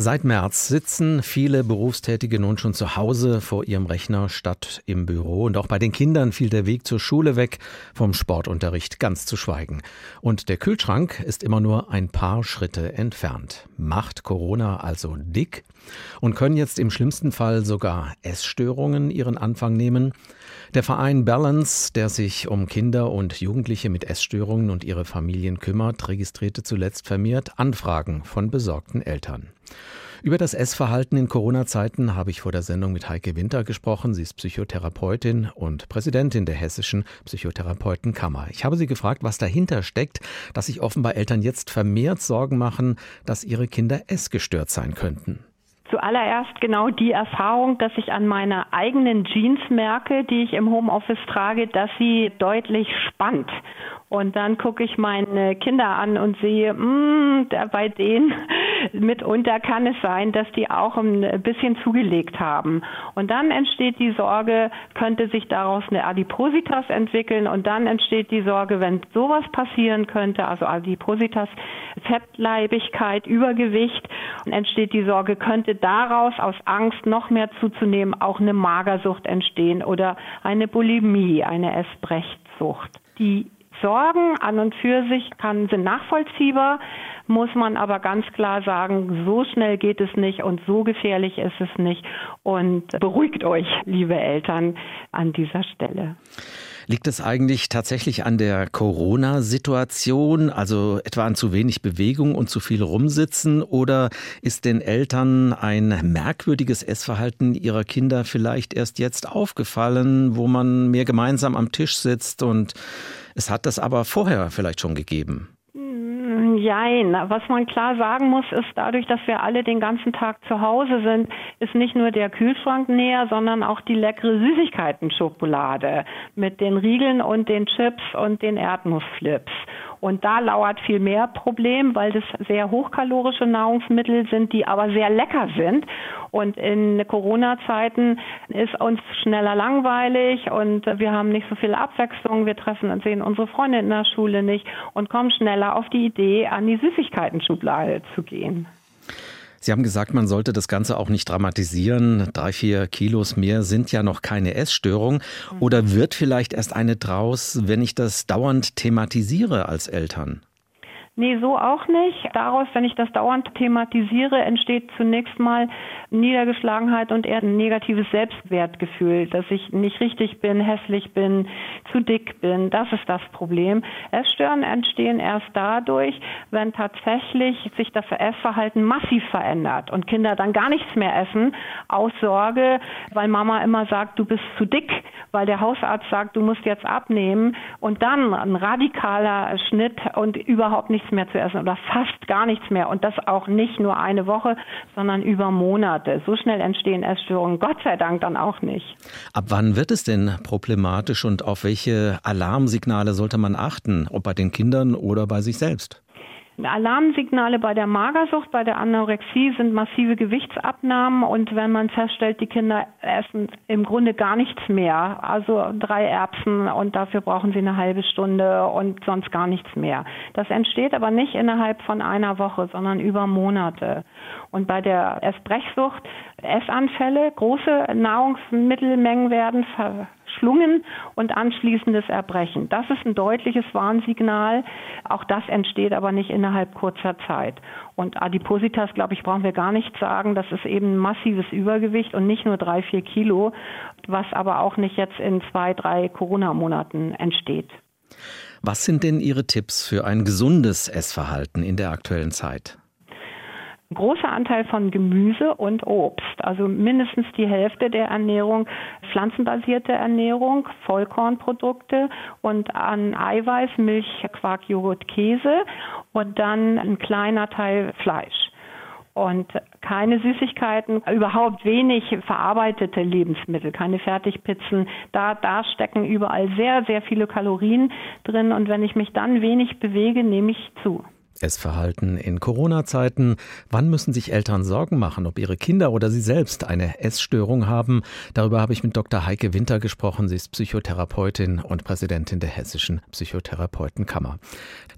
Seit März sitzen viele Berufstätige nun schon zu Hause vor ihrem Rechner statt im Büro. Und auch bei den Kindern fiel der Weg zur Schule weg, vom Sportunterricht ganz zu schweigen. Und der Kühlschrank ist immer nur ein paar Schritte entfernt. Macht Corona also dick? Und können jetzt im schlimmsten Fall sogar Essstörungen ihren Anfang nehmen? Der Verein Balance, der sich um Kinder und Jugendliche mit Essstörungen und ihre Familien kümmert, registrierte zuletzt vermehrt Anfragen von besorgten Eltern. Über das Essverhalten in Corona-Zeiten habe ich vor der Sendung mit Heike Winter gesprochen. Sie ist Psychotherapeutin und Präsidentin der Hessischen Psychotherapeutenkammer. Ich habe sie gefragt, was dahinter steckt, dass sich offenbar Eltern jetzt vermehrt Sorgen machen, dass ihre Kinder essgestört sein könnten. Zuallererst genau die Erfahrung, dass ich an meiner eigenen Jeans merke, die ich im Homeoffice trage, dass sie deutlich spannt. Und dann gucke ich meine Kinder an und sehe, mh, mm, bei denen mitunter kann es sein, dass die auch ein bisschen zugelegt haben. Und dann entsteht die Sorge, könnte sich daraus eine Adipositas entwickeln. Und dann entsteht die Sorge, wenn sowas passieren könnte, also Adipositas, Fettleibigkeit, Übergewicht, entsteht die Sorge, könnte daraus aus Angst noch mehr zuzunehmen auch eine Magersucht entstehen oder eine Bulimie, eine Essbrechtsucht. Die Sorgen an und für sich kann, sind nachvollziehbar, muss man aber ganz klar sagen, so schnell geht es nicht und so gefährlich ist es nicht. Und beruhigt euch, liebe Eltern, an dieser Stelle. Liegt es eigentlich tatsächlich an der Corona-Situation, also etwa an zu wenig Bewegung und zu viel Rumsitzen? Oder ist den Eltern ein merkwürdiges Essverhalten ihrer Kinder vielleicht erst jetzt aufgefallen, wo man mehr gemeinsam am Tisch sitzt und es hat das aber vorher vielleicht schon gegeben? Jein. Was man klar sagen muss, ist dadurch, dass wir alle den ganzen Tag zu Hause sind, ist nicht nur der Kühlschrank näher, sondern auch die leckere Süßigkeiten-Schokolade mit den Riegeln und den Chips und den Erdnussflips. Und da lauert viel mehr Problem, weil das sehr hochkalorische Nahrungsmittel sind, die aber sehr lecker sind. Und in Corona-Zeiten ist uns schneller langweilig und wir haben nicht so viel Abwechslung. Wir treffen und sehen unsere Freunde in der Schule nicht und kommen schneller auf die Idee, an die Süßigkeiten-Schublade zu gehen. Sie haben gesagt, man sollte das Ganze auch nicht dramatisieren. Drei, vier Kilos mehr sind ja noch keine Essstörung. Oder wird vielleicht erst eine draus, wenn ich das dauernd thematisiere als Eltern? Nee, so auch nicht. Daraus, wenn ich das dauernd thematisiere, entsteht zunächst mal Niedergeschlagenheit und eher ein negatives Selbstwertgefühl, dass ich nicht richtig bin, hässlich bin, zu dick bin. Das ist das Problem. Essstörungen entstehen erst dadurch, wenn tatsächlich sich das Essverhalten massiv verändert und Kinder dann gar nichts mehr essen aus Sorge, weil Mama immer sagt, du bist zu dick, weil der Hausarzt sagt, du musst jetzt abnehmen und dann ein radikaler Schnitt und überhaupt nichts nichts mehr zu essen oder fast gar nichts mehr und das auch nicht nur eine Woche, sondern über Monate. So schnell entstehen Essstörungen, Gott sei Dank dann auch nicht. Ab wann wird es denn problematisch und auf welche Alarmsignale sollte man achten, ob bei den Kindern oder bei sich selbst? Alarmsignale bei der Magersucht, bei der Anorexie sind massive Gewichtsabnahmen und wenn man feststellt, die Kinder essen im Grunde gar nichts mehr, also drei Erbsen und dafür brauchen sie eine halbe Stunde und sonst gar nichts mehr. Das entsteht aber nicht innerhalb von einer Woche, sondern über Monate. Und bei der Essbrechsucht Essanfälle, große Nahrungsmittelmengen werden verschlungen und anschließendes Erbrechen. Das ist ein deutliches Warnsignal. Auch das entsteht aber nicht innerhalb kurzer Zeit. Und Adipositas, glaube ich, brauchen wir gar nicht sagen. Das ist eben massives Übergewicht und nicht nur drei, vier Kilo, was aber auch nicht jetzt in zwei, drei Corona-Monaten entsteht. Was sind denn Ihre Tipps für ein gesundes Essverhalten in der aktuellen Zeit? Großer Anteil von Gemüse und Obst, also mindestens die Hälfte der Ernährung, pflanzenbasierte Ernährung, Vollkornprodukte und an Eiweiß, Milch, Quark, Joghurt, Käse und dann ein kleiner Teil Fleisch. Und keine Süßigkeiten, überhaupt wenig verarbeitete Lebensmittel, keine Fertigpizzen. Da, da stecken überall sehr, sehr viele Kalorien drin. Und wenn ich mich dann wenig bewege, nehme ich zu. Essverhalten in Corona-Zeiten. Wann müssen sich Eltern Sorgen machen, ob ihre Kinder oder sie selbst eine Essstörung haben? Darüber habe ich mit Dr. Heike Winter gesprochen. Sie ist Psychotherapeutin und Präsidentin der Hessischen Psychotherapeutenkammer.